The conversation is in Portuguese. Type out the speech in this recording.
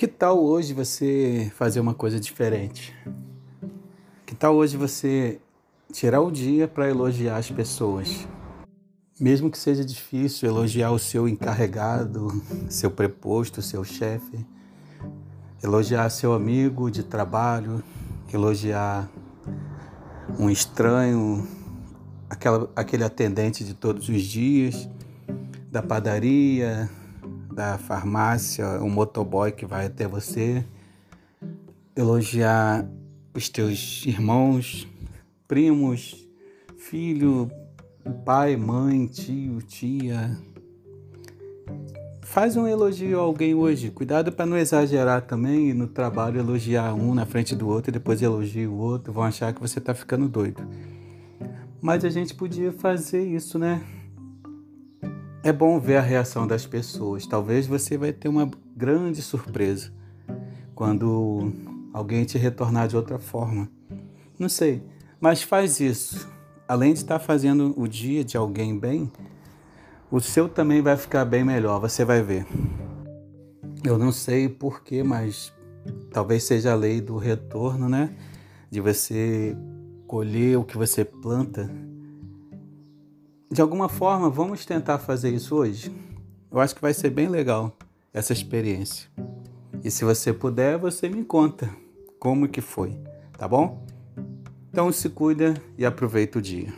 Que tal hoje você fazer uma coisa diferente? Que tal hoje você tirar o dia para elogiar as pessoas? Mesmo que seja difícil elogiar o seu encarregado, seu preposto, seu chefe, elogiar seu amigo de trabalho, elogiar um estranho, aquela, aquele atendente de todos os dias, da padaria, da farmácia, um motoboy que vai até você, elogiar os teus irmãos, primos, filho, pai, mãe, tio, tia. Faz um elogio a alguém hoje. Cuidado para não exagerar também no trabalho elogiar um na frente do outro e depois elogia o outro. Vão achar que você está ficando doido. Mas a gente podia fazer isso, né? É bom ver a reação das pessoas. Talvez você vai ter uma grande surpresa quando alguém te retornar de outra forma. Não sei, mas faz isso. Além de estar fazendo o dia de alguém bem, o seu também vai ficar bem melhor, você vai ver. Eu não sei porquê, mas talvez seja a lei do retorno, né? De você colher o que você planta de alguma forma, vamos tentar fazer isso hoje? Eu acho que vai ser bem legal essa experiência. E se você puder, você me conta como que foi, tá bom? Então se cuida e aproveita o dia.